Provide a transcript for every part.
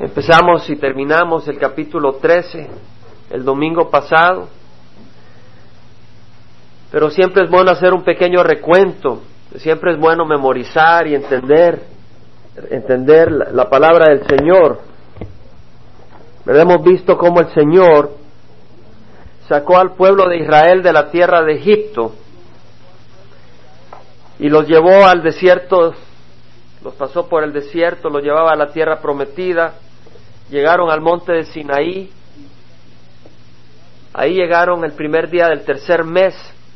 Empezamos y terminamos el capítulo 13 el domingo pasado, pero siempre es bueno hacer un pequeño recuento, siempre es bueno memorizar y entender, entender la, palabra del Señor. Hemos visto cómo el Señor sacó al pueblo de Israel de la tierra de Egipto y los llevó al desierto, los pasó por el desierto, los llevaba a la tierra prometida, llegaron al monte de Sinaí, ahí llegaron el primer día del tercer mes,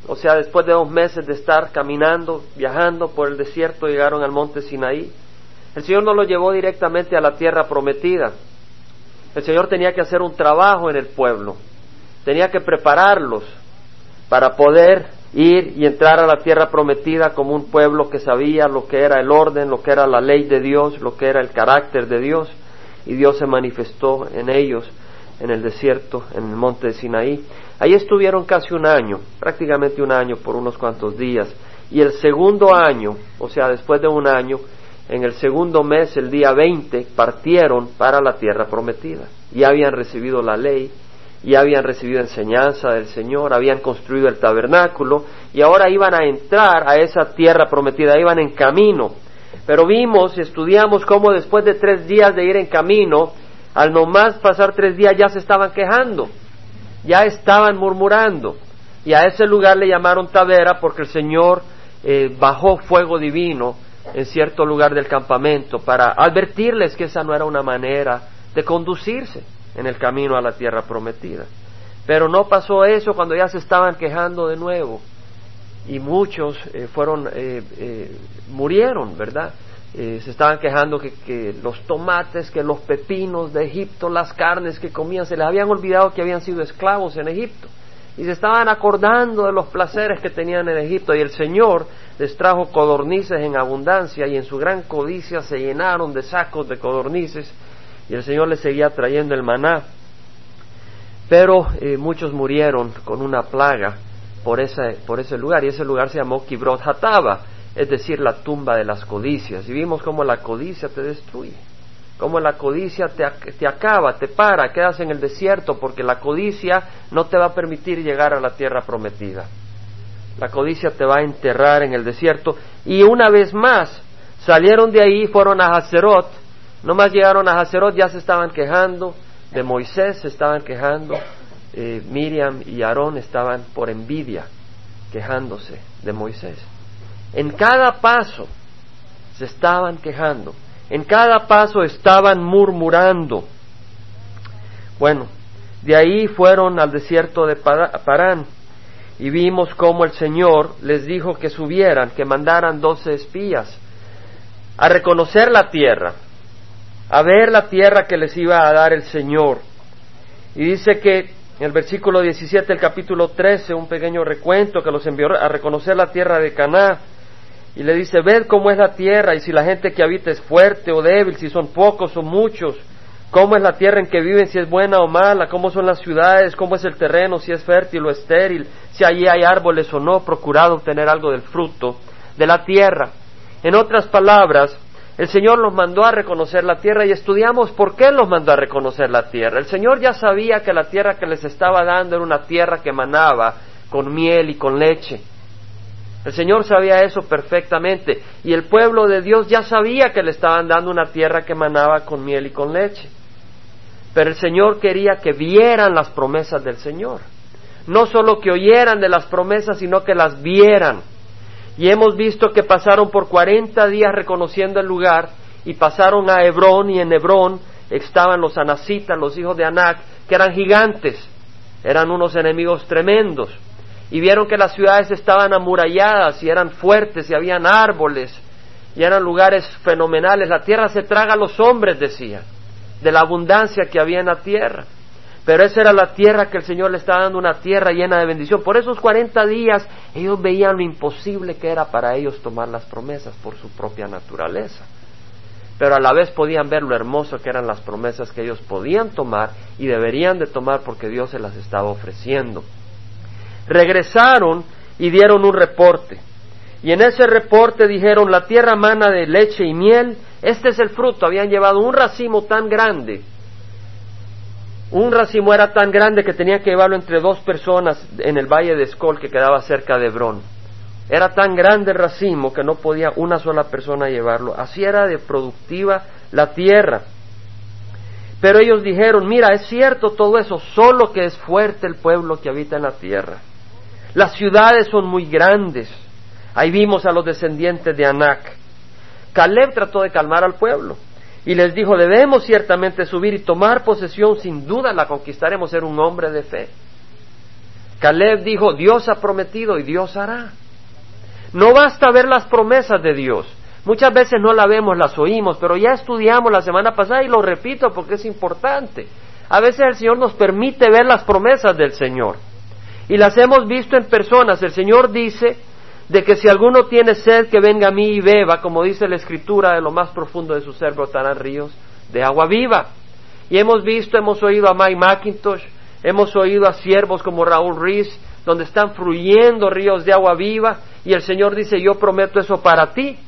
o sea, después de dos meses de estar caminando, viajando por el desierto, llegaron al monte Sinaí. El Señor no los llevó directamente a la tierra prometida. El Señor tenía que hacer un trabajo en el pueblo, tenía que prepararlos para poder ir y entrar a la tierra prometida como un pueblo que sabía lo que era el orden, lo que era la ley de Dios, lo que era el carácter de Dios y Dios se manifestó en ellos en el desierto, en el monte de Sinaí. Ahí estuvieron casi un año, prácticamente un año por unos cuantos días. Y el segundo año, o sea, después de un año, en el segundo mes, el día 20, partieron para la tierra prometida. Y habían recibido la ley, y habían recibido enseñanza del Señor, habían construido el tabernáculo, y ahora iban a entrar a esa tierra prometida, iban en camino pero vimos y estudiamos cómo después de tres días de ir en camino, al nomás pasar tres días ya se estaban quejando, ya estaban murmurando. Y a ese lugar le llamaron Tavera porque el Señor eh, bajó fuego divino en cierto lugar del campamento para advertirles que esa no era una manera de conducirse en el camino a la tierra prometida. Pero no pasó eso cuando ya se estaban quejando de nuevo y muchos eh, fueron eh, eh, murieron, ¿verdad? se estaban quejando que, que, los tomates, que los pepinos de Egipto, las carnes que comían, se les habían olvidado que habían sido esclavos en Egipto. Y se estaban acordando de los placeres que tenían en Egipto. Y el Señor les trajo codornices en abundancia y en su gran codicia se llenaron de sacos de codornices. Y el Señor les seguía trayendo el maná. Pero muchos murieron con una plaga por ese, por ese lugar, y ese lugar se llamó Kibrot Hataba, es decir, la tumba de las codicias. Y vimos cómo la codicia te destruye, cómo la codicia te, te acaba, te para, quedas en el desierto, porque la codicia no te va a permitir llegar a la tierra prometida. La codicia te va a enterrar en el desierto. Y una vez más, salieron de ahí, fueron a Hazerot, no más llegaron a Hazerot, ya se estaban quejando de Moisés, se estaban quejando eh, Miriam y Aarón estaban por envidia quejándose de Moisés. En cada paso se estaban quejando, en cada paso estaban murmurando. Bueno, de ahí fueron al desierto de Parán y vimos cómo el Señor les dijo que subieran, que mandaran doce espías a reconocer la tierra, a ver la tierra que les iba a dar el Señor. Y dice que en el versículo 17 del capítulo 13, un pequeño recuento que los envió a reconocer la tierra de Caná. Y le dice, ved cómo es la tierra y si la gente que habita es fuerte o débil, si son pocos o muchos, cómo es la tierra en que viven, si es buena o mala, cómo son las ciudades, cómo es el terreno, si es fértil o estéril, si allí hay árboles o no, procurad obtener algo del fruto de la tierra. En otras palabras, el Señor los mandó a reconocer la tierra y estudiamos por qué los mandó a reconocer la tierra. El Señor ya sabía que la tierra que les estaba dando era una tierra que manaba con miel y con leche. El Señor sabía eso perfectamente y el pueblo de Dios ya sabía que le estaban dando una tierra que manaba con miel y con leche. Pero el Señor quería que vieran las promesas del Señor. No solo que oyeran de las promesas, sino que las vieran. Y hemos visto que pasaron por cuarenta días reconociendo el lugar y pasaron a Hebrón y en Hebrón estaban los anacitas, los hijos de Anac, que eran gigantes, eran unos enemigos tremendos. Y vieron que las ciudades estaban amuralladas y eran fuertes y habían árboles y eran lugares fenomenales. La tierra se traga a los hombres, decía, de la abundancia que había en la tierra. Pero esa era la tierra que el Señor le estaba dando, una tierra llena de bendición. Por esos cuarenta días ellos veían lo imposible que era para ellos tomar las promesas por su propia naturaleza. Pero a la vez podían ver lo hermoso que eran las promesas que ellos podían tomar y deberían de tomar porque Dios se las estaba ofreciendo. Regresaron y dieron un reporte. Y en ese reporte dijeron, la tierra mana de leche y miel Este es el fruto. Habían llevado un racimo tan grande. Un racimo era tan grande que tenía que llevarlo entre dos personas en el valle de Escol que quedaba cerca de Hebrón. Era tan grande el racimo que no podía una sola persona llevarlo. Así era de productiva la tierra. Pero ellos dijeron, mira, es cierto todo eso, solo que es fuerte el pueblo que habita en la tierra. Las ciudades son muy grandes. Ahí vimos a los descendientes de Anac. Caleb trató de calmar al pueblo y les dijo, debemos ciertamente subir y tomar posesión, sin duda la conquistaremos, ser un hombre de fe. Caleb dijo, Dios ha prometido y Dios hará. No basta ver las promesas de Dios. Muchas veces no la vemos, las oímos, pero ya estudiamos la semana pasada y lo repito porque es importante. A veces el Señor nos permite ver las promesas del Señor. Y las hemos visto en personas. El Señor dice de que si alguno tiene sed, que venga a mí y beba, como dice la Escritura, de lo más profundo de su ser brotarán ríos de agua viva. Y hemos visto, hemos oído a Mike McIntosh, hemos oído a siervos como Raúl Rees, donde están fluyendo ríos de agua viva, y el Señor dice, yo prometo eso para ti.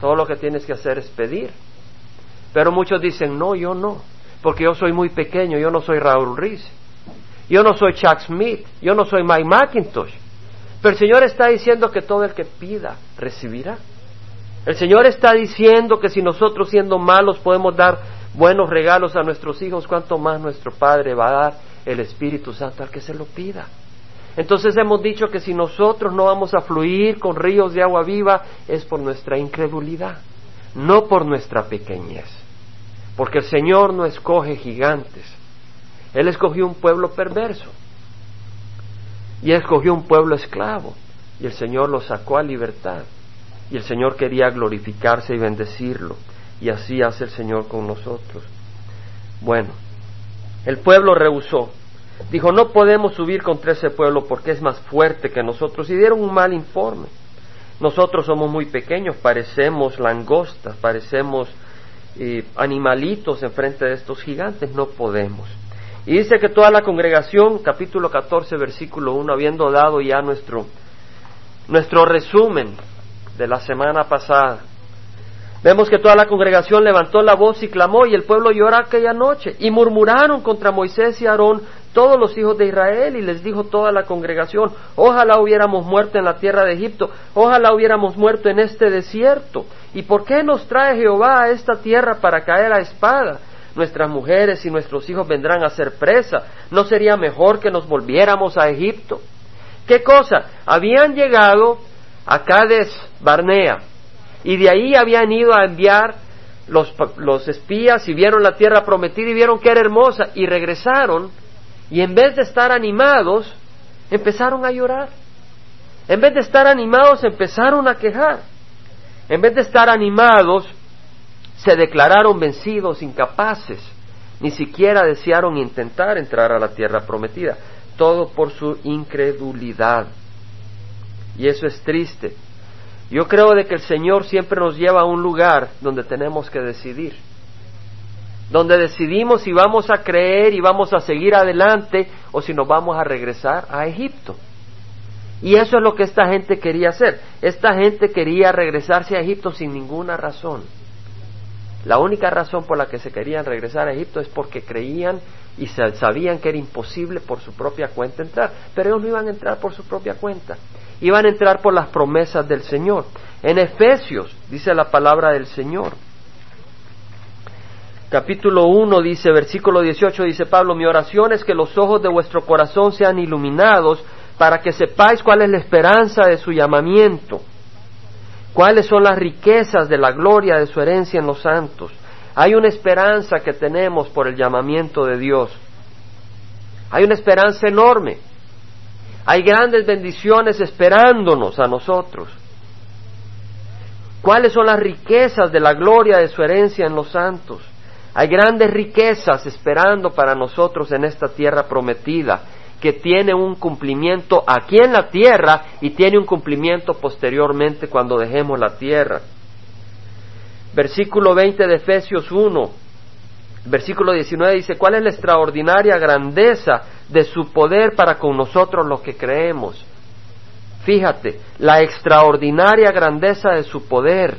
Todo lo que tienes que hacer es pedir. Pero muchos dicen, no, yo no, porque yo soy muy pequeño, yo no soy Raúl Rees, yo no soy Chuck Smith, yo no soy Mike McIntosh. Pero el Señor está diciendo que todo el que pida, recibirá. El Señor está diciendo que si nosotros siendo malos podemos dar buenos regalos a nuestros hijos, cuánto más nuestro Padre va a dar el Espíritu Santo al que se lo pida. Entonces hemos dicho que si nosotros no vamos a fluir con ríos de agua viva es por nuestra incredulidad, no por nuestra pequeñez. Porque el Señor no escoge gigantes, Él escogió un pueblo perverso y escogió un pueblo esclavo y el Señor lo sacó a libertad y el Señor quería glorificarse y bendecirlo y así hace el Señor con nosotros. Bueno, el pueblo rehusó Dijo, no podemos subir contra ese pueblo porque es más fuerte que nosotros. Y dieron un mal informe. Nosotros somos muy pequeños, parecemos langostas, parecemos eh, animalitos enfrente de estos gigantes, no podemos. Y dice que toda la congregación, capítulo 14, versículo 1, habiendo dado ya nuestro, nuestro resumen de la semana pasada, Vemos que toda la congregación levantó la voz y clamó y el pueblo lloró aquella noche y murmuraron contra Moisés y Aarón todos los hijos de Israel y les dijo toda la congregación, ojalá hubiéramos muerto en la tierra de Egipto, ojalá hubiéramos muerto en este desierto. ¿Y por qué nos trae Jehová a esta tierra para caer a espada? Nuestras mujeres y nuestros hijos vendrán a ser presa. ¿No sería mejor que nos volviéramos a Egipto? ¿Qué cosa? Habían llegado a Cades Barnea y de ahí habían ido a enviar los, los espías y vieron la tierra prometida y vieron que era hermosa y regresaron y en vez de estar animados, empezaron a llorar. En vez de estar animados, empezaron a quejar. En vez de estar animados, se declararon vencidos, incapaces. Ni siquiera desearon intentar entrar a la tierra prometida. Todo por su incredulidad. Y eso es triste. Yo creo de que el Señor siempre nos lleva a un lugar donde tenemos que decidir donde decidimos si vamos a creer y vamos a seguir adelante o si nos vamos a regresar a Egipto. Y eso es lo que esta gente quería hacer. Esta gente quería regresarse a Egipto sin ninguna razón. La única razón por la que se querían regresar a Egipto es porque creían y sabían que era imposible por su propia cuenta entrar. Pero ellos no iban a entrar por su propia cuenta. Iban a entrar por las promesas del Señor. En Efesios dice la palabra del Señor capítulo 1 dice, versículo 18 dice Pablo, mi oración es que los ojos de vuestro corazón sean iluminados para que sepáis cuál es la esperanza de su llamamiento, cuáles son las riquezas de la gloria de su herencia en los santos. Hay una esperanza que tenemos por el llamamiento de Dios. Hay una esperanza enorme. Hay grandes bendiciones esperándonos a nosotros. ¿Cuáles son las riquezas de la gloria de su herencia en los santos? Hay grandes riquezas esperando para nosotros en esta tierra prometida, que tiene un cumplimiento aquí en la tierra y tiene un cumplimiento posteriormente cuando dejemos la tierra. Versículo 20 de Efesios 1, versículo 19 dice, ¿cuál es la extraordinaria grandeza de su poder para con nosotros los que creemos? Fíjate, la extraordinaria grandeza de su poder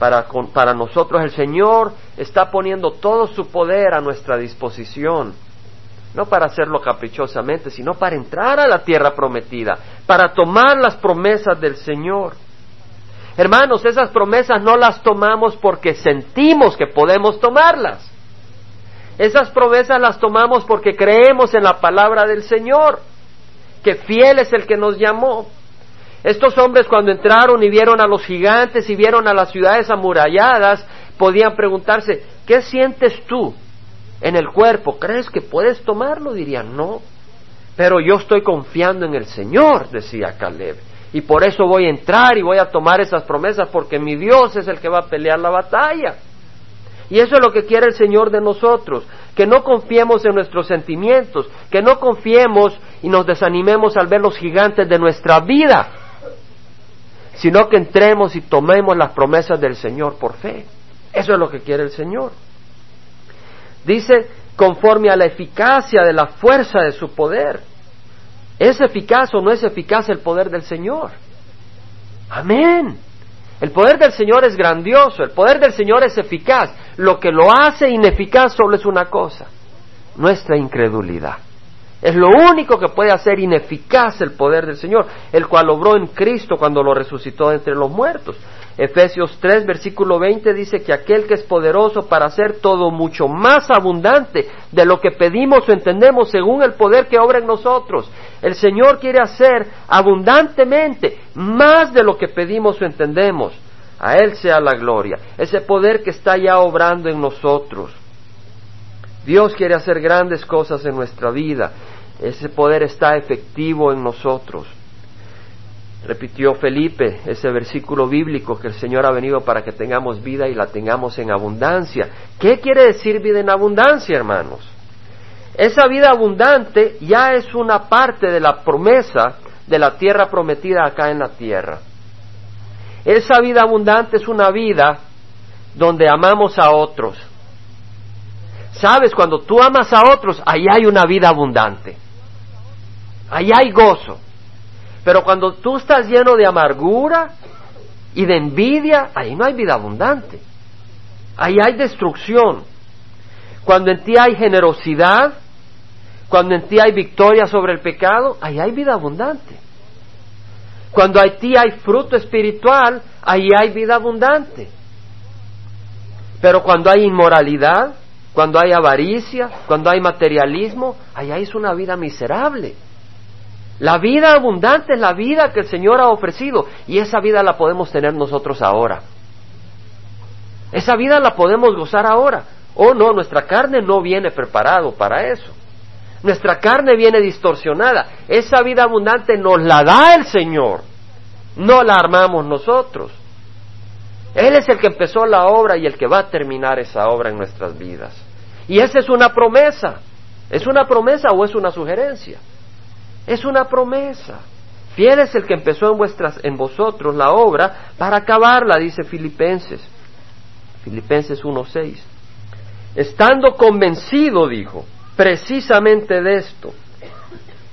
para, para nosotros. El Señor está poniendo todo su poder a nuestra disposición, no para hacerlo caprichosamente, sino para entrar a la tierra prometida, para tomar las promesas del Señor. Hermanos, esas promesas no las tomamos porque sentimos que podemos tomarlas. Esas promesas las tomamos porque creemos en la palabra del Señor, que fiel es el que nos llamó. Estos hombres cuando entraron y vieron a los gigantes y vieron a las ciudades amuralladas, podían preguntarse, ¿qué sientes tú en el cuerpo? ¿Crees que puedes tomarlo? Dirían, no. Pero yo estoy confiando en el Señor, decía Caleb. Y por eso voy a entrar y voy a tomar esas promesas porque mi Dios es el que va a pelear la batalla. Y eso es lo que quiere el Señor de nosotros, que no confiemos en nuestros sentimientos, que no confiemos y nos desanimemos al ver los gigantes de nuestra vida, sino que entremos y tomemos las promesas del Señor por fe. Eso es lo que quiere el Señor. Dice, conforme a la eficacia de la fuerza de su poder. ¿Es eficaz o no es eficaz el poder del Señor? Amén. El poder del Señor es grandioso, el poder del Señor es eficaz. Lo que lo hace ineficaz solo es una cosa, nuestra incredulidad. Es lo único que puede hacer ineficaz el poder del Señor, el cual obró en Cristo cuando lo resucitó entre los muertos. Efesios 3, versículo 20 dice que aquel que es poderoso para hacer todo mucho más abundante de lo que pedimos o entendemos según el poder que obra en nosotros. El Señor quiere hacer abundantemente más de lo que pedimos o entendemos. A Él sea la gloria, ese poder que está ya obrando en nosotros. Dios quiere hacer grandes cosas en nuestra vida. Ese poder está efectivo en nosotros. Repitió Felipe ese versículo bíblico que el Señor ha venido para que tengamos vida y la tengamos en abundancia. ¿Qué quiere decir vida en abundancia, hermanos? Esa vida abundante ya es una parte de la promesa de la tierra prometida acá en la tierra. Esa vida abundante es una vida donde amamos a otros. Sabes, cuando tú amas a otros, ahí hay una vida abundante. Ahí hay gozo. Pero cuando tú estás lleno de amargura y de envidia, ahí no hay vida abundante. Ahí hay destrucción. Cuando en ti hay generosidad, cuando en ti hay victoria sobre el pecado, ahí hay vida abundante. Cuando en ti hay fruto espiritual, ahí hay vida abundante. Pero cuando hay inmoralidad, cuando hay avaricia, cuando hay materialismo, ahí es una vida miserable. La vida abundante es la vida que el Señor ha ofrecido y esa vida la podemos tener nosotros ahora. Esa vida la podemos gozar ahora. Oh no, nuestra carne no viene preparado para eso. Nuestra carne viene distorsionada. Esa vida abundante nos la da el Señor. No la armamos nosotros. Él es el que empezó la obra y el que va a terminar esa obra en nuestras vidas. Y esa es una promesa. ¿Es una promesa o es una sugerencia? Es una promesa. Fiel es el que empezó en, vuestras, en vosotros la obra para acabarla, dice Filipenses. Filipenses 1.6. Estando convencido, dijo, precisamente de esto.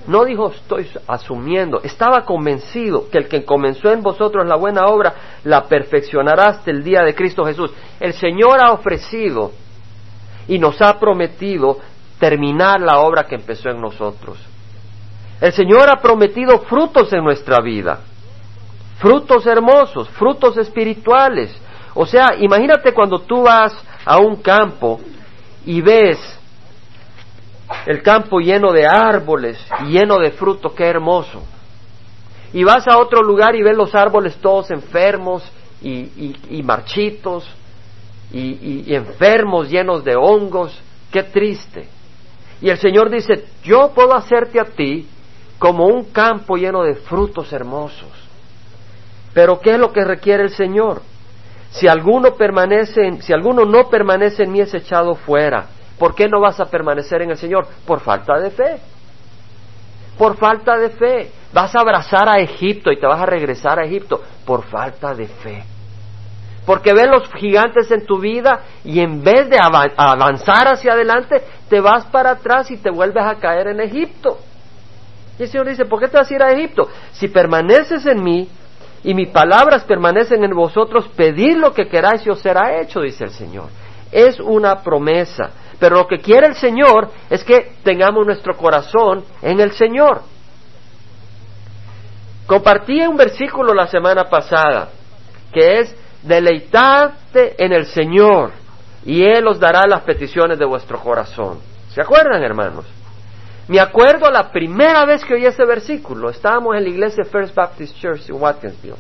No dijo estoy asumiendo, estaba convencido que el que comenzó en vosotros la buena obra la perfeccionará hasta el día de Cristo Jesús. El Señor ha ofrecido y nos ha prometido terminar la obra que empezó en nosotros. El Señor ha prometido frutos en nuestra vida, frutos hermosos, frutos espirituales. O sea, imagínate cuando tú vas a un campo y ves el campo lleno de árboles y lleno de frutos, qué hermoso. Y vas a otro lugar y ves los árboles todos enfermos y, marchitos y, enfermos, llenos de hongos, qué triste. Y el Señor dice, yo puedo hacerte a ti como un campo lleno de frutos hermosos. Pero ¿qué es lo que requiere el Señor? Si alguno permanece, si alguno no permanece en mí es echado fuera. ¿Por qué no vas a permanecer en el Señor? Por falta de fe. Por falta de fe. Vas a abrazar a Egipto y te vas a regresar a Egipto por falta de fe. Porque ves los gigantes en tu vida y en vez de avanzar hacia adelante, te vas para atrás y te vuelves a caer en Egipto. Y el Señor dice, ¿por qué te vas a ir a Egipto? Si permaneces en mí y mis palabras permanecen en vosotros, pedid lo que queráis y os será hecho, dice el Señor. Es una promesa. Pero lo que quiere el Señor es que tengamos nuestro corazón en el Señor. Compartí un versículo la semana pasada que es deleitarte en el Señor y Él os dará las peticiones de vuestro corazón. ¿Se acuerdan, hermanos? Me acuerdo la primera vez que oí ese versículo. Estábamos en la iglesia First Baptist Church en Watkinsville.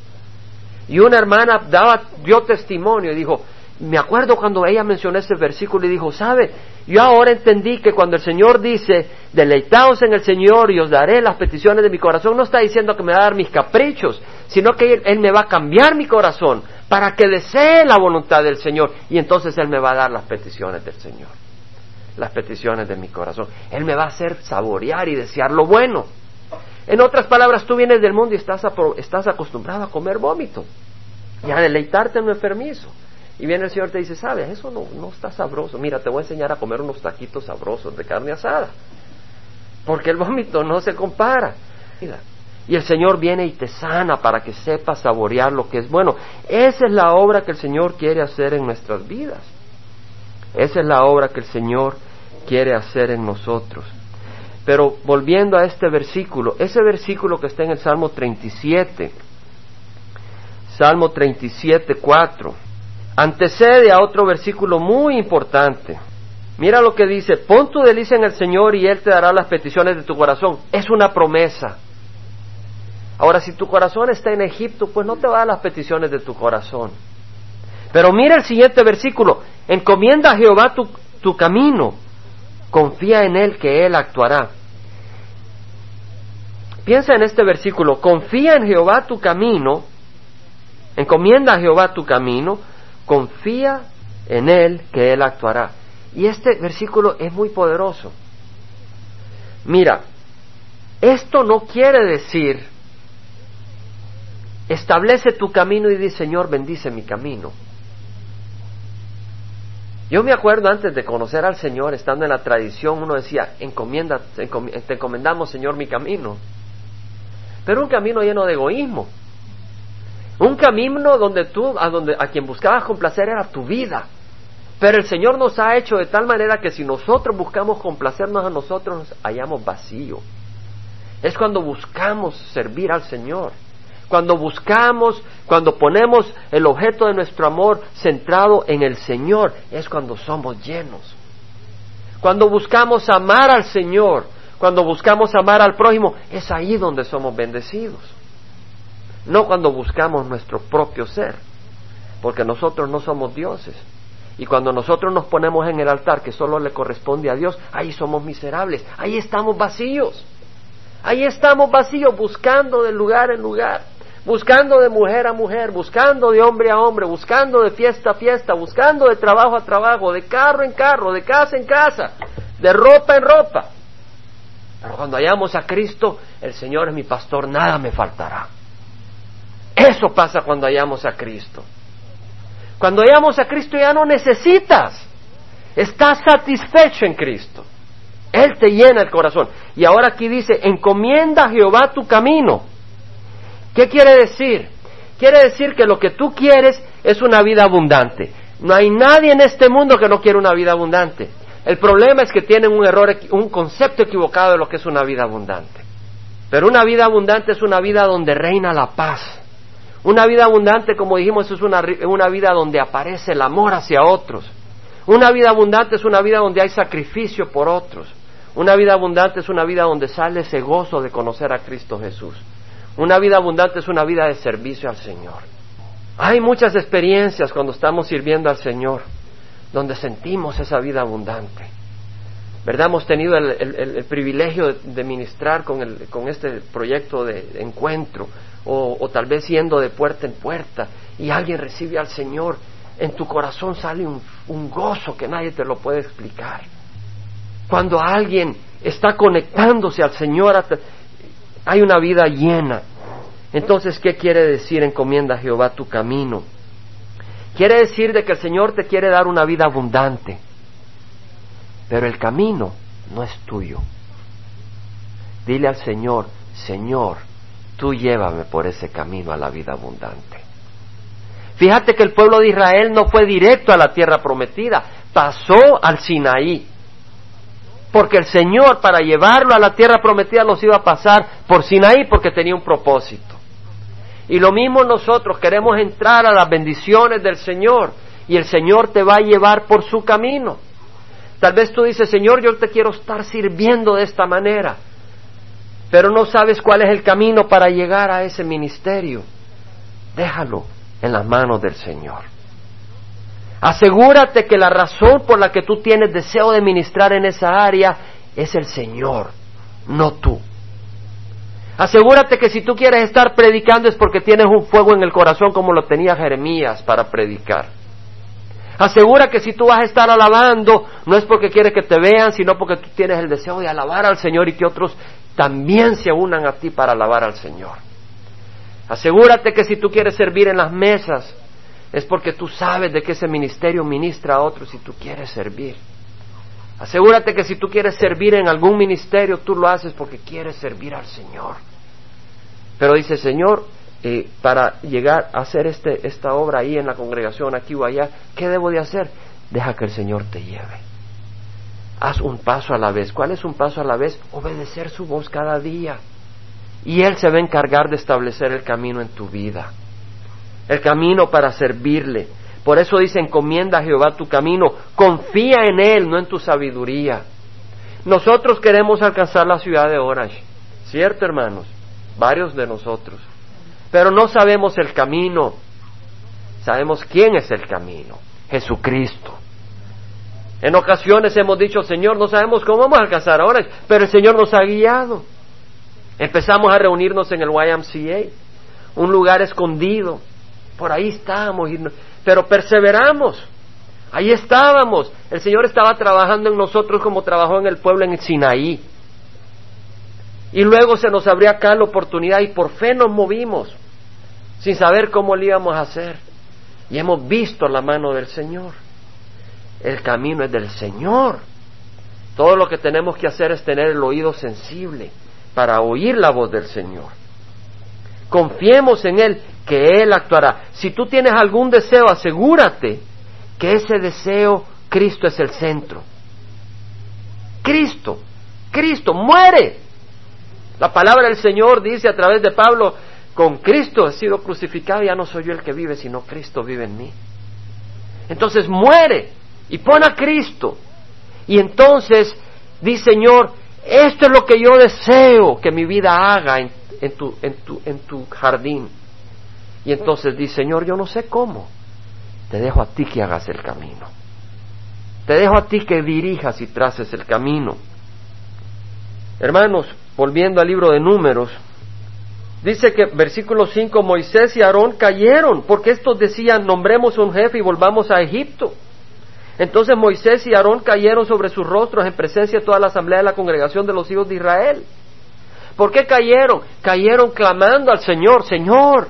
Y una hermana daba, dio testimonio y dijo, me acuerdo cuando ella mencionó ese versículo y dijo, ¿sabe? Yo ahora entendí que cuando el Señor dice, deleitaos en el Señor y os daré las peticiones de mi corazón, no está diciendo que me va a dar mis caprichos, sino que él, me va a cambiar mi corazón para que desee la voluntad del Señor y entonces Él me va a dar las peticiones del Señor, las peticiones de mi corazón. Él me va a hacer saborear y desear lo bueno. En otras palabras, tú vienes del mundo y estás, estás acostumbrado a comer vómito y a deleitarte en lo enfermizo. Y viene el Señor y te dice, sabes, eso no, no está sabroso. Mira, te voy a enseñar a comer unos taquitos sabrosos de carne asada. Porque el vómito no se compara. Y el Señor viene y te sana para que sepas saborear lo que es bueno. Esa es la obra que el Señor quiere hacer en nuestras vidas. Esa es la obra que el Señor quiere hacer en nosotros. Pero volviendo a este versículo, ese versículo que está en el Salmo 37, Salmo 37, 4 antecede a otro versículo muy importante. Mira lo que dice, pon tu delicia en el Señor y Él te dará las peticiones de tu corazón. Es una promesa. Ahora, si tu corazón está en Egipto, pues no te va a las peticiones de tu corazón. Pero mira el siguiente versículo, encomienda a Jehová tu, tu camino, confía en Él que Él actuará. Piensa en este versículo, confía en Jehová tu camino, encomienda a Jehová tu camino, confía en Él que Él actuará. Y este versículo es muy poderoso. Mira, esto no quiere decir, establece tu camino y di, Señor, bendice mi camino. Yo me acuerdo antes de conocer al Señor, estando en la tradición, uno decía, encomienda, te encomendamos, Señor, mi camino. Pero un camino lleno de egoísmo. Un camino donde tú, a, donde, a quien buscabas complacer era tu vida. Pero el Señor nos ha hecho de tal manera que si nosotros buscamos complacernos a nosotros, nos hallamos vacío. Es cuando buscamos servir al Señor. Cuando buscamos, cuando ponemos el objeto de nuestro amor centrado en el Señor, es cuando somos llenos. Cuando buscamos amar al Señor, cuando buscamos amar al prójimo, es ahí donde somos bendecidos no cuando buscamos nuestro propio ser, porque nosotros no somos dioses. Y cuando nosotros nos ponemos en el altar que solo le corresponde a Dios, ahí somos miserables, ahí estamos vacíos. Ahí estamos vacíos buscando de lugar en lugar, buscando de mujer a mujer, buscando de hombre a hombre, buscando de fiesta a fiesta, buscando de trabajo a trabajo, de carro en carro, de casa en casa, de ropa en ropa. Pero cuando hallamos a Cristo, el Señor es mi pastor, nada me faltará. Eso pasa cuando hallamos a Cristo. Cuando hallamos a Cristo ya no necesitas. Estás satisfecho en Cristo. Él te llena el corazón. Y ahora aquí dice, encomienda a Jehová tu camino. ¿Qué quiere decir? Quiere decir que lo que tú quieres es una vida abundante. No hay nadie en este mundo que no quiera una vida abundante. El problema es que tienen un error, un concepto equivocado de lo que es una vida abundante. Pero una vida abundante es una vida donde reina la paz una vida abundante, como dijimos, es una, una vida donde aparece el amor hacia otros. Una vida abundante es una vida donde hay sacrificio por otros. Una vida abundante es una vida donde sale ese gozo de conocer a Cristo Jesús. Una vida abundante es una vida de servicio al Señor. Hay muchas experiencias cuando estamos sirviendo al Señor, donde sentimos esa vida abundante. ¿Verdad? Hemos tenido el, privilegio de, ministrar con, con este proyecto de encuentro o, tal vez yendo de puerta en puerta y alguien recibe al Señor, en tu corazón sale un gozo que nadie te lo puede explicar. Cuando alguien está conectándose al Señor, hay una vida llena. Entonces, ¿qué quiere decir encomienda a Jehová tu camino? Quiere decir de que el Señor te quiere dar una vida abundante, pero el camino no es tuyo. Dile al Señor, Señor, tú llévame por ese camino a la vida abundante. Fíjate que el pueblo de Israel no fue directo a la tierra prometida, pasó al Sinaí. Porque el Señor para llevarlo a la tierra prometida los iba a pasar por Sinaí porque tenía un propósito. Y lo mismo nosotros queremos entrar a las bendiciones del Señor y el Señor te va a llevar por su camino. Tal vez tú dices, Señor, yo te quiero estar sirviendo de esta manera, pero no sabes cuál es el camino para llegar a ese ministerio. Déjalo en las manos del Señor. Asegúrate que la razón por la que tú tienes deseo de ministrar en esa área es el Señor, no tú. Asegúrate que si tú quieres estar predicando es porque tienes un fuego en el corazón como lo tenía Jeremías para predicar. Asegura que si tú vas a estar alabando, no es porque quieres que te vean, sino porque tú tienes el deseo de alabar al Señor y que otros también se unan a ti para alabar al Señor. Asegúrate que si tú quieres servir en las mesas, es porque tú sabes de que ese ministerio ministra a otros y tú quieres servir. Asegúrate que si tú quieres servir en algún ministerio, tú lo haces porque quieres servir al Señor. Pero dice, Señor, eh, para llegar a hacer este, esta obra ahí en la congregación, aquí o allá, ¿qué debo de hacer? Deja que el Señor te lleve. Haz un paso a la vez. ¿Cuál es un paso a la vez? Obedecer su voz cada día. Y Él se va a encargar de establecer el camino en tu vida. El camino para servirle. Por eso dice, encomienda a Jehová tu camino. Confía en Él, no en tu sabiduría. Nosotros queremos alcanzar la ciudad de Orange. ¿Cierto, hermanos? Varios de nosotros pero no sabemos el camino. Sabemos quién es el camino, Jesucristo. En ocasiones hemos dicho, Señor, no sabemos cómo vamos a alcanzar ahora, pero el Señor nos ha guiado. Empezamos a reunirnos en el YMCA, un lugar escondido. Por ahí estábamos, pero perseveramos. Ahí estábamos. El Señor estaba trabajando en nosotros como trabajó en el pueblo en Sinaí. Y luego se nos abría acá la oportunidad y por fe nos movimos sin saber cómo lo íbamos a hacer. Y hemos visto la mano del Señor. El camino es del Señor. Todo lo que tenemos que hacer es tener el oído sensible para oír la voz del Señor. Confiemos en Él, que Él actuará. Si tú tienes algún deseo, asegúrate que ese deseo, Cristo es el centro. Cristo, Cristo, muere. La palabra del Señor dice a través de Pablo, con Cristo he sido crucificado, ya no soy yo el que vive, sino Cristo vive en mí. Entonces muere y pone a Cristo. Y entonces dice, Señor, esto es lo que yo deseo que mi vida haga en, tu, en, tu, en tu jardín. Y entonces dice, Señor, yo no sé cómo. Te dejo a ti que hagas el camino. Te dejo a ti que dirijas y traces el camino. Hermanos, volviendo al libro de números, Dice que versículo 5, Moisés y Aarón cayeron, porque estos decían, nombremos un jefe y volvamos a Egipto. Entonces Moisés y Aarón cayeron sobre sus rostros en presencia de toda la asamblea de la congregación de los hijos de Israel. ¿Por qué cayeron? Cayeron clamando al Señor, Señor,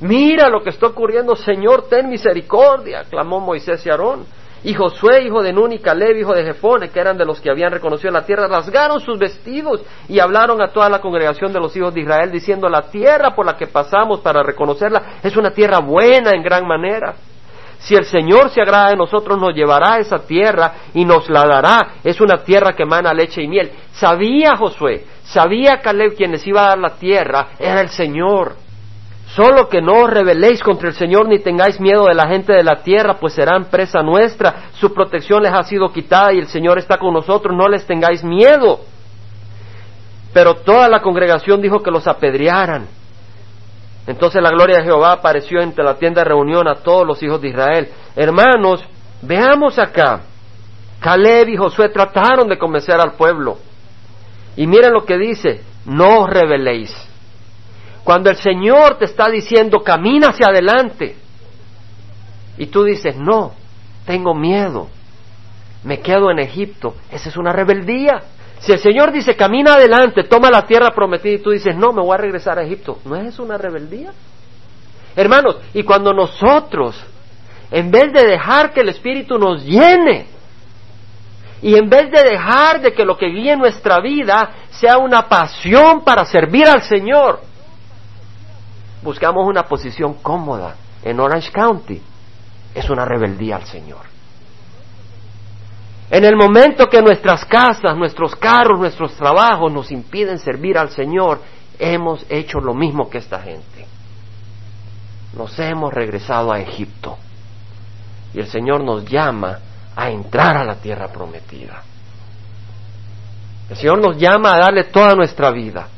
mira lo que está ocurriendo, Señor, ten misericordia, clamó Moisés y Aarón. Y Josué, hijo de Nun, y Caleb, hijo de Jefone, que eran de los que habían reconocido la tierra, rasgaron sus vestidos y hablaron a toda la congregación de los hijos de Israel, diciendo, la tierra por la que pasamos para reconocerla es una tierra buena en gran manera. Si el Señor se agrada de nosotros, nos llevará a esa tierra y nos la dará. Es una tierra que emana leche y miel. Sabía Josué, sabía Caleb quienes iba a dar la tierra, era el Señor. Solo que no os rebeléis contra el Señor ni tengáis miedo de la gente de la tierra, pues serán presa nuestra. Su protección les ha sido quitada y el Señor está con nosotros, no les tengáis miedo. Pero toda la congregación dijo que los apedrearan. Entonces la gloria de Jehová apareció entre la tienda de reunión a todos los hijos de Israel. Hermanos, veamos acá. Caleb y Josué trataron de convencer al pueblo. Y miren lo que dice, no os rebeléis cuando el Señor te está diciendo, camina hacia adelante, y tú dices, no, tengo miedo, me quedo en Egipto, esa es una rebeldía. Si el Señor dice, camina adelante, toma la tierra prometida, y tú dices, no, me voy a regresar a Egipto, ¿no es una rebeldía? Hermanos, y cuando nosotros, en vez de dejar que el Espíritu nos llene, y en vez de dejar de que lo que guíe nuestra vida sea una pasión para servir al Señor, buscamos una posición cómoda en Orange County. Es una rebeldía al Señor. En el momento que nuestras casas, nuestros carros, nuestros trabajos nos impiden servir al Señor, hemos hecho lo mismo que esta gente. Nos hemos regresado a Egipto. Y el Señor nos llama a entrar a la tierra prometida. El Señor nos llama a darle toda nuestra vida.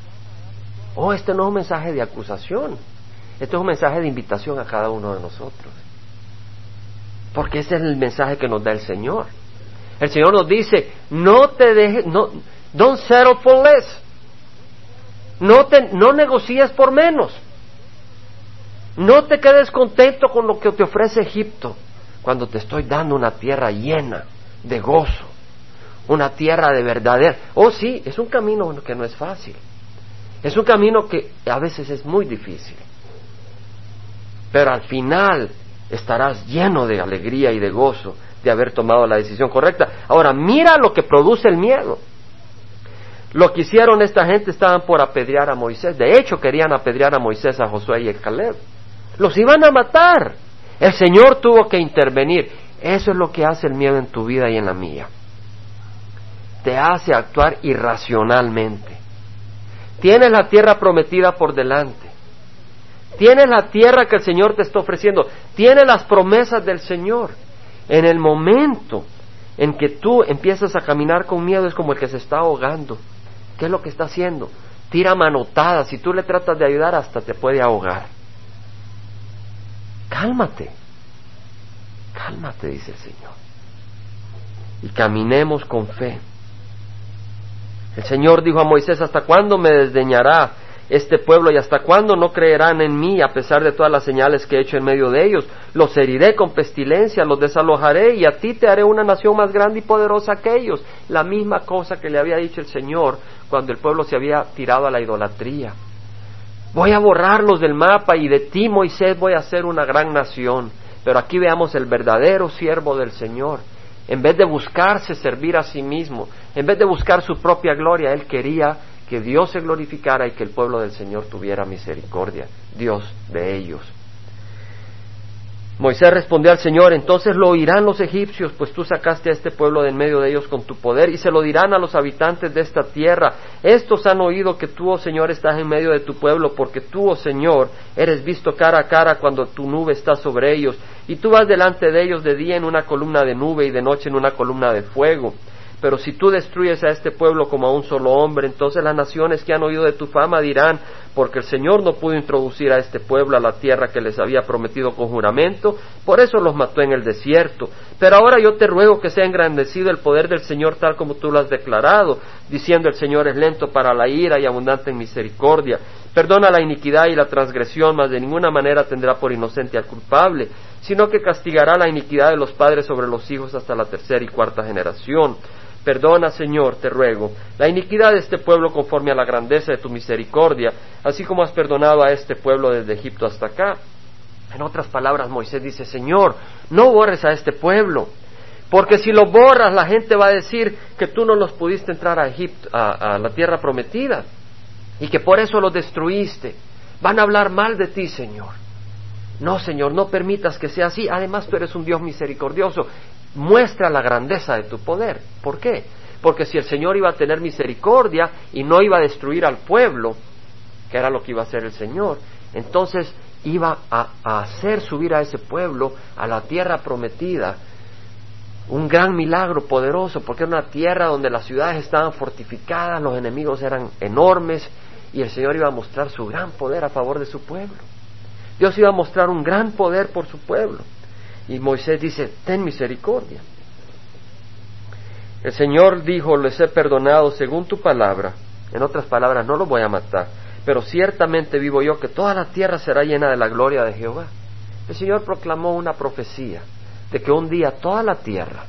Oh, este no es un mensaje de acusación. Este es un mensaje de invitación a cada uno de nosotros. Porque ese es el mensaje que nos da el Señor. El Señor nos dice, no te dejes, no, don't settle for less. No, te, no negocies por menos. No te quedes contento con lo que te ofrece Egipto cuando te estoy dando una tierra llena de gozo, una tierra de verdadera. Oh sí, es un camino que no es fácil. Es un camino que a veces es muy difícil. Pero al final estarás lleno de alegría y de gozo de haber tomado la decisión correcta. Ahora, mira lo que produce el miedo. Lo que hicieron esta gente estaban por apedrear a Moisés. De hecho, querían apedrear a Moisés, a Josué y a Caleb. Los iban a matar. El Señor tuvo que intervenir. Eso es lo que hace el miedo en tu vida y en la mía. Te hace actuar irracionalmente. Tienes la tierra prometida por delante. Tienes la tierra que el Señor te está ofreciendo. Tienes las promesas del Señor. En el momento en que tú empiezas a caminar con miedo es como el que se está ahogando. ¿Qué es lo que está haciendo? Tira manotadas. Si tú le tratas de ayudar hasta te puede ahogar. Cálmate. Cálmate, dice el Señor. Y caminemos con fe. El Señor dijo a Moisés, ¿hasta cuándo me desdeñará este pueblo y hasta cuándo no creerán en mí a pesar de todas las señales que he hecho en medio de ellos? Los heriré con pestilencia, los desalojaré y a ti te haré una nación más grande y poderosa que ellos. La misma cosa que le había dicho el Señor cuando el pueblo se había tirado a la idolatría. Voy a borrarlos del mapa y de ti, Moisés, voy a hacer una gran nación. Pero aquí veamos el verdadero siervo del Señor en vez de buscarse servir a sí mismo, en vez de buscar su propia gloria, él quería que Dios se glorificara y que el pueblo del Señor tuviera misericordia, Dios de ellos. Moisés respondió al Señor, entonces lo oirán los egipcios, pues tú sacaste a este pueblo de en medio de ellos con tu poder, y se lo dirán a los habitantes de esta tierra. Estos han oído que tú, oh Señor, estás en medio de tu pueblo, porque tú, oh Señor, eres visto cara a cara cuando tu nube está sobre ellos, y tú vas delante de ellos de día en una columna de nube y de noche en una columna de fuego. Pero si tú destruyes a este pueblo como a un solo hombre, entonces las naciones que han oído de tu fama dirán, porque el Señor no pudo introducir a este pueblo a la tierra que les había prometido con juramento, por eso los mató en el desierto. Pero ahora yo te ruego que sea engrandecido el poder del Señor tal como tú lo has declarado, diciendo el Señor es lento para la ira y abundante en misericordia. Perdona la iniquidad y la transgresión, mas de ninguna manera tendrá por inocente al culpable, sino que castigará la iniquidad de los padres sobre los hijos hasta la tercera y cuarta generación. Perdona, Señor, te ruego, la iniquidad de este pueblo conforme a la grandeza de tu misericordia, así como has perdonado a este pueblo desde Egipto hasta acá. En otras palabras, Moisés dice, Señor, no borres a este pueblo, porque si lo borras, la gente va a decir que tú no los pudiste entrar a Egipto, a, la tierra prometida, y que por eso los destruiste. Van a hablar mal de ti, Señor. No, Señor, no permitas que sea así. Además, tú eres un Dios misericordioso muestra la grandeza de tu poder. ¿Por qué? Porque si el Señor iba a tener misericordia y no iba a destruir al pueblo, que era lo que iba a hacer el Señor, entonces iba a, hacer subir a ese pueblo a la tierra prometida. Un gran milagro poderoso, porque era una tierra donde las ciudades estaban fortificadas, los enemigos eran enormes, y el Señor iba a mostrar su gran poder a favor de su pueblo. Dios iba a mostrar un gran poder por su pueblo. Y Moisés dice, ten misericordia. El Señor dijo, les he perdonado según tu palabra. En otras palabras, no lo voy a matar, pero ciertamente vivo yo que toda la tierra será llena de la gloria de Jehová. El Señor proclamó una profecía de que un día toda la tierra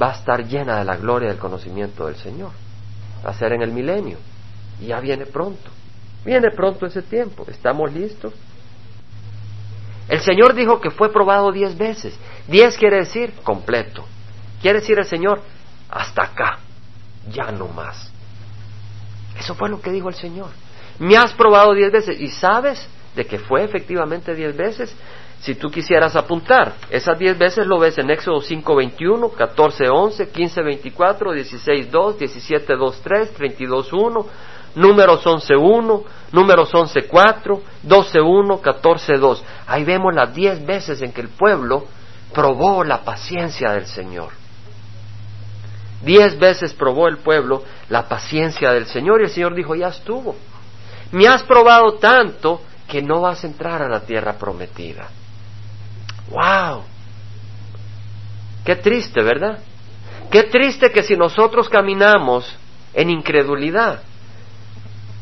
va a estar llena de la gloria del conocimiento del Señor. Va a ser en el milenio. Y ya viene pronto. Viene pronto ese tiempo. ¿Estamos listos? El Señor dijo que fue probado diez veces. Diez quiere decir completo. Quiere decir el Señor, hasta acá, ya no más. Eso fue lo que dijo el Señor. Me has probado diez veces y sabes, de que fue efectivamente diez veces. Si tú quisieras apuntar, esas diez veces lo ves en Éxodo 5.21, 14.11, 15.24, 16.2, 17.2.3, 32.1, Números 11.1, Números 11.4, 12.1, 14.2. Ahí vemos las diez veces en que el pueblo probó la paciencia del Señor. Diez veces probó el pueblo la paciencia del Señor y el Señor dijo, ya estuvo. Me has probado tanto que no vas a entrar a la tierra prometida. ¡Wow! Qué triste, ¿verdad? Qué triste que si nosotros caminamos en incredulidad,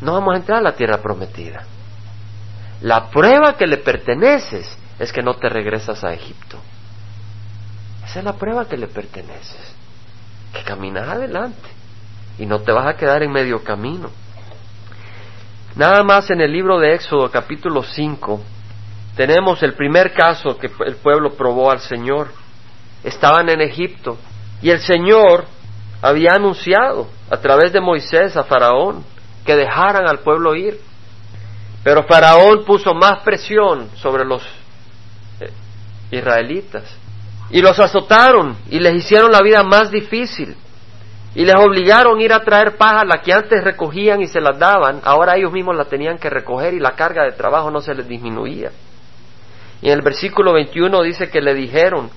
no vamos a entrar a la tierra prometida. La prueba que le perteneces es que no te regresas a Egipto. Esa es la prueba que le perteneces. Que caminas adelante y no te vas a quedar en medio camino. Nada más en el libro de Éxodo capítulo 5 tenemos el primer caso que el pueblo probó al Señor. Estaban en Egipto y el Señor había anunciado a través de Moisés a Faraón que dejaran al pueblo ir. Pero Faraón puso más presión sobre los eh, israelitas y los azotaron y les hicieron la vida más difícil y les obligaron a ir a traer paja, la que antes recogían y se las daban, ahora ellos mismos la tenían que recoger y la carga de trabajo no se les disminuía. Y en el versículo 21 dice que le dijeron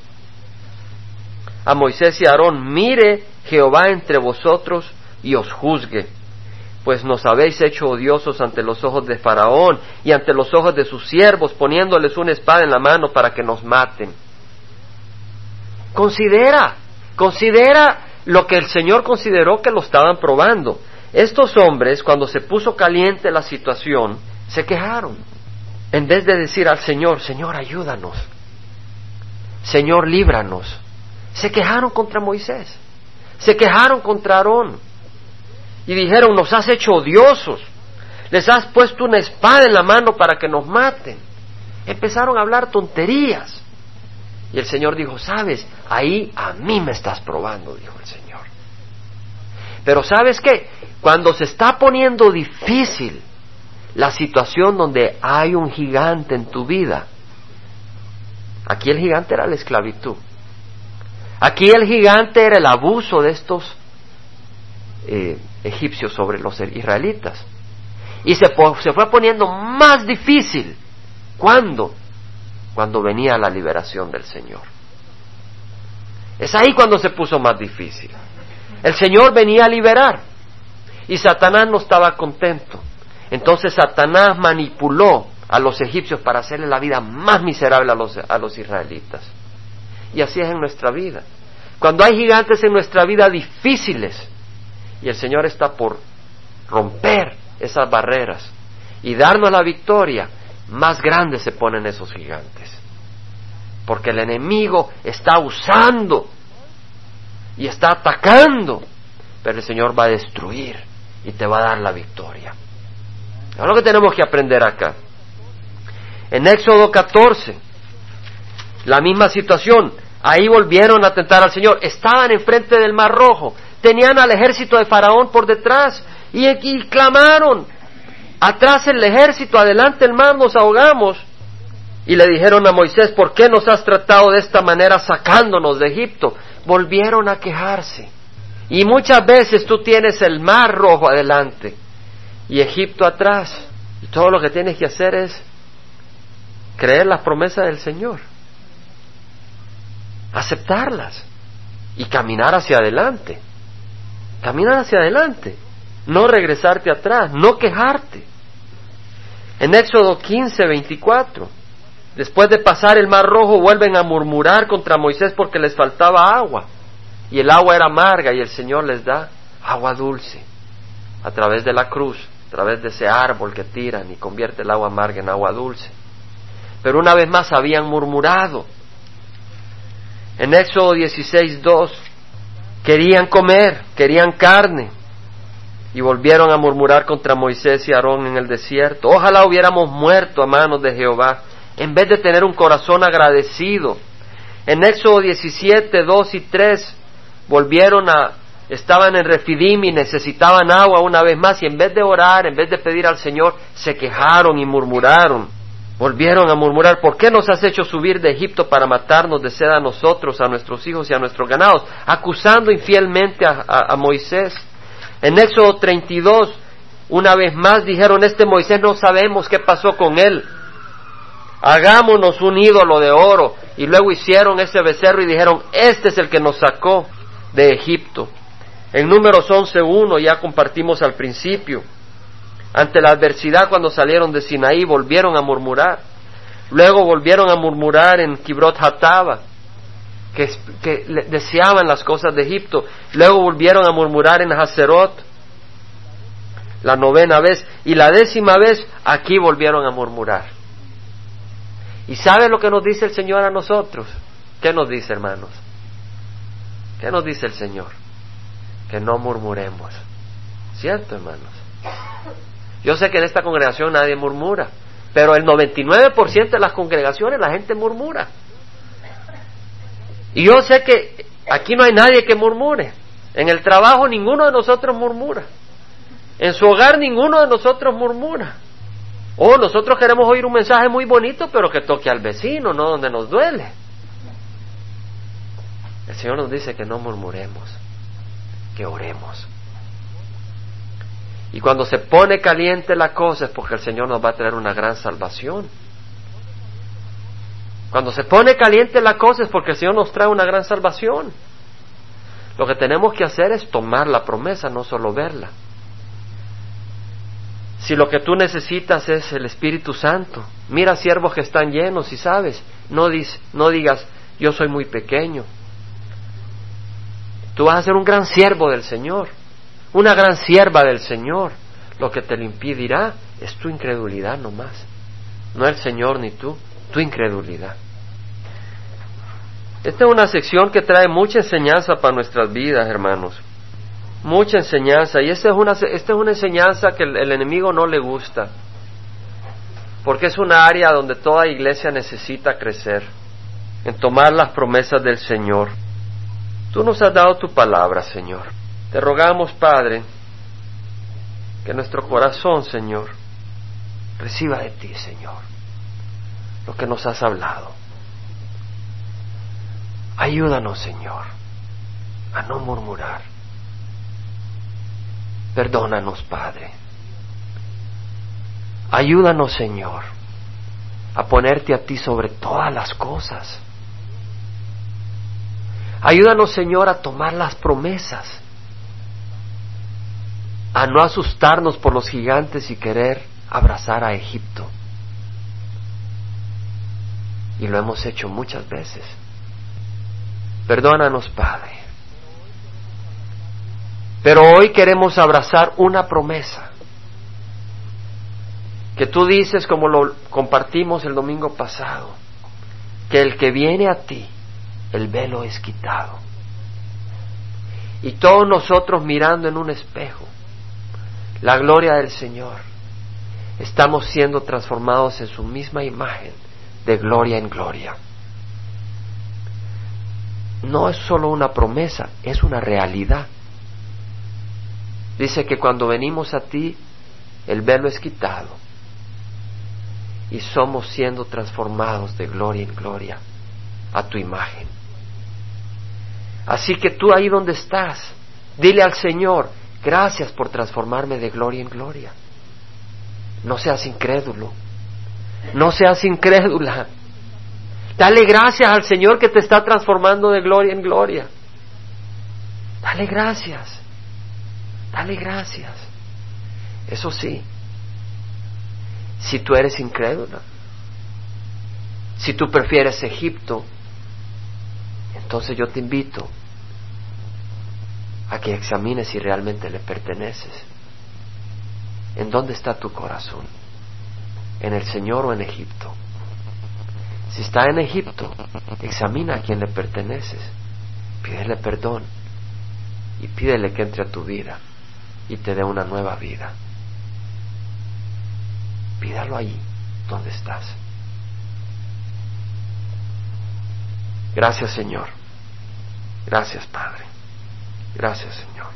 a Moisés y a Aarón, mire Jehová entre vosotros y os juzgue, pues nos habéis hecho odiosos ante los ojos de Faraón y ante los ojos de sus siervos, poniéndoles una espada en la mano para que nos maten. Considera, considera lo que el Señor consideró que lo estaban probando. Estos hombres, cuando se puso caliente la situación, se quejaron. En vez de decir al Señor, Señor, ayúdanos, Señor, líbranos, se quejaron contra Moisés, se quejaron contra Aarón y dijeron, nos has hecho odiosos, les has puesto una espada en la mano para que nos maten. Empezaron a hablar tonterías. Y el Señor dijo, sabes, ahí a mí me estás probando, dijo el Señor. Pero sabes qué, cuando se está poniendo difícil la situación donde hay un gigante en tu vida, aquí el gigante era la esclavitud, aquí el gigante era el abuso de estos eh, egipcios sobre los israelitas. Y se, se fue poniendo más difícil. ¿Cuándo? cuando venía la liberación del Señor. Es ahí cuando se puso más difícil. El Señor venía a liberar y Satanás no estaba contento. Entonces Satanás manipuló a los egipcios para hacerle la vida más miserable a los, a los israelitas. Y así es en nuestra vida. Cuando hay gigantes en nuestra vida difíciles y el Señor está por romper esas barreras y darnos la victoria, más grandes se ponen esos gigantes. Porque el enemigo está usando y está atacando, pero el Señor va a destruir y te va a dar la victoria. Es lo que tenemos que aprender acá. En Éxodo 14, la misma situación. Ahí volvieron a tentar al Señor. Estaban enfrente del Mar Rojo. Tenían al ejército de Faraón por detrás. Y, clamaron, atrás el ejército, adelante el mar, nos ahogamos. Y le dijeron a Moisés, ¿por qué nos has tratado de esta manera sacándonos de Egipto? Volvieron a quejarse. Y muchas veces tú tienes el mar rojo adelante y Egipto atrás. Y todo lo que tienes que hacer es creer las promesas del Señor, aceptarlas y caminar hacia adelante. Caminar hacia adelante no regresarte atrás, no quejarte. En Éxodo 15, 24, después de pasar el mar rojo, vuelven a murmurar contra Moisés porque les faltaba agua. Y el agua era amarga y el Señor les da agua dulce a través de la cruz, a través de ese árbol que tiran y convierte el agua amarga en agua dulce. Pero una vez más habían murmurado. En Éxodo 16, 2, querían comer, querían carne, y volvieron a murmurar contra Moisés y Aarón en el desierto. Ojalá hubiéramos muerto a manos de Jehová, en vez de tener un corazón agradecido. En Éxodo 17, 2 y 3 volvieron a, estaban en Refidim y necesitaban agua una vez más y en vez de orar, en vez de pedir al Señor, se quejaron y murmuraron. Volvieron a murmurar, ¿por qué nos has hecho subir de Egipto para matarnos de sed a nosotros, a nuestros hijos y a nuestros ganados? Acusando infielmente a, Moisés. En Éxodo 32, una vez más dijeron, este Moisés no sabemos qué pasó con él. Hagámonos un ídolo de oro. Y luego hicieron ese becerro y dijeron, este es el que nos sacó de Egipto. En números 11.1 ya compartimos al principio. Ante la adversidad cuando salieron de Sinaí volvieron a murmurar. Luego volvieron a murmurar en Kibrot Hataba, que, deseaban las cosas de Egipto. Luego volvieron a murmurar en Hazerot, la novena vez. Y la décima vez aquí volvieron a murmurar. ¿Y sabe lo que nos dice el Señor a nosotros? ¿Qué nos dice, hermanos? ¿Qué nos dice el Señor? Que no murmuremos. ¿Cierto, hermanos? Yo sé que en esta congregación nadie murmura, pero el 99% de las congregaciones la gente murmura. Y yo sé que aquí no hay nadie que murmure. En el trabajo ninguno de nosotros murmura. En su hogar ninguno de nosotros murmura. Oh, nosotros queremos oír un mensaje muy bonito, pero que toque al vecino, no donde nos duele. El Señor nos dice que no murmuremos, que oremos. Y cuando se pone caliente la cosa es porque el Señor nos va a traer una gran salvación. Cuando se pone caliente la cosa es porque el Señor nos trae una gran salvación. Lo que tenemos que hacer es tomar la promesa, no solo verla. Si lo que tú necesitas es el Espíritu Santo, mira siervos que están llenos y sabes, no, no digas, yo soy muy pequeño. Tú vas a ser un gran siervo del Señor una gran sierva del Señor. Lo que te lo impedirá es tu incredulidad nomás. No el Señor ni tú, tu incredulidad. Esta es una sección que trae mucha enseñanza para nuestras vidas, hermanos. Mucha enseñanza. Y esta es una, esta es una enseñanza que el, el enemigo no le gusta. Porque es una área donde toda iglesia necesita crecer. En tomar las promesas del Señor. Tú nos has dado tu palabra, Señor. Te rogamos, Padre, que nuestro corazón, Señor, reciba de ti, Señor, lo que nos has hablado. Ayúdanos, Señor, a no murmurar. Perdónanos, Padre. Ayúdanos, Señor, a ponerte a ti sobre todas las cosas. Ayúdanos, Señor, a tomar las promesas a no asustarnos por los gigantes y querer abrazar a Egipto. Y lo hemos hecho muchas veces. Perdónanos, Padre. Pero hoy queremos abrazar una promesa que tú dices como lo compartimos el domingo pasado, que el que viene a ti, el velo es quitado. Y todos nosotros mirando en un espejo, la gloria del Señor, estamos siendo transformados en su misma imagen, de gloria en gloria. No es solo una promesa, es una realidad. Dice que cuando venimos a ti, el velo es quitado y somos siendo transformados de gloria en gloria a tu imagen. Así que tú ahí donde estás, dile al Señor, Gracias por transformarme de gloria en gloria. No seas incrédulo. No seas incrédula. Dale gracias al Señor que te está transformando de gloria en gloria. Dale gracias. Dale gracias. Eso sí, si tú eres incrédula, si tú prefieres Egipto, entonces yo te invito a que examines si realmente le perteneces. ¿En dónde está tu corazón? ¿En el Señor o en Egipto? Si está en Egipto, examina a quién le perteneces, pídele perdón y pídele que entre a tu vida y te dé una nueva vida. Pídalo ahí donde estás. Gracias Señor. Gracias Padre. Gracias, Señor.